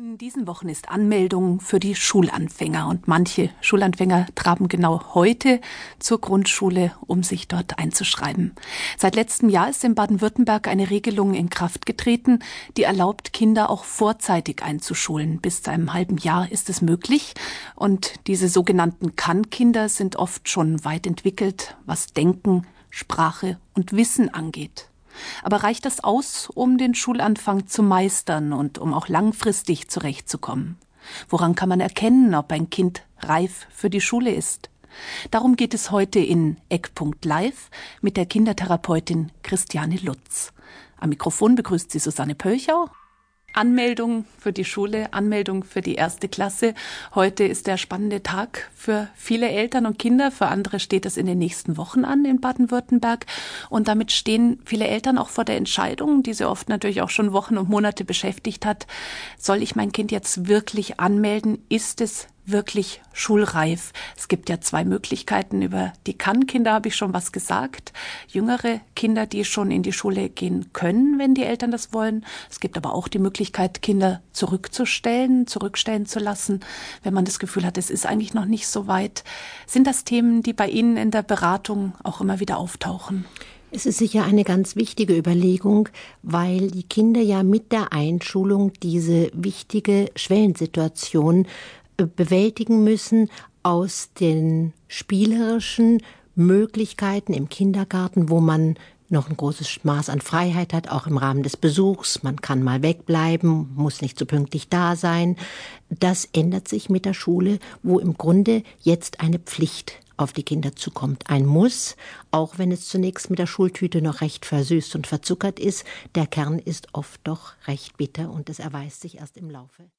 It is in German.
In diesen Wochen ist Anmeldung für die Schulanfänger und manche Schulanfänger traben genau heute zur Grundschule, um sich dort einzuschreiben. Seit letztem Jahr ist in Baden-Württemberg eine Regelung in Kraft getreten, die erlaubt, Kinder auch vorzeitig einzuschulen. Bis zu einem halben Jahr ist es möglich und diese sogenannten Kann-Kinder sind oft schon weit entwickelt, was Denken, Sprache und Wissen angeht. Aber reicht das aus, um den Schulanfang zu meistern und um auch langfristig zurechtzukommen? Woran kann man erkennen, ob ein Kind reif für die Schule ist? Darum geht es heute in Eckpunkt Live mit der Kindertherapeutin Christiane Lutz. Am Mikrofon begrüßt sie Susanne Pölchau Anmeldung für die Schule, Anmeldung für die erste Klasse. Heute ist der spannende Tag für viele Eltern und Kinder. Für andere steht es in den nächsten Wochen an in Baden-Württemberg. Und damit stehen viele Eltern auch vor der Entscheidung, die sie oft natürlich auch schon Wochen und Monate beschäftigt hat. Soll ich mein Kind jetzt wirklich anmelden? Ist es wirklich schulreif. Es gibt ja zwei Möglichkeiten. Über die Kann-Kinder habe ich schon was gesagt. Jüngere Kinder, die schon in die Schule gehen können, wenn die Eltern das wollen. Es gibt aber auch die Möglichkeit, Kinder zurückzustellen, zurückstellen zu lassen, wenn man das Gefühl hat, es ist eigentlich noch nicht so weit. Sind das Themen, die bei Ihnen in der Beratung auch immer wieder auftauchen? Es ist sicher eine ganz wichtige Überlegung, weil die Kinder ja mit der Einschulung diese wichtige Schwellensituation bewältigen müssen aus den spielerischen Möglichkeiten im Kindergarten, wo man noch ein großes Maß an Freiheit hat, auch im Rahmen des Besuchs. Man kann mal wegbleiben, muss nicht so pünktlich da sein. Das ändert sich mit der Schule, wo im Grunde jetzt eine Pflicht auf die Kinder zukommt. Ein Muss, auch wenn es zunächst mit der Schultüte noch recht versüßt und verzuckert ist. Der Kern ist oft doch recht bitter und es erweist sich erst im Laufe.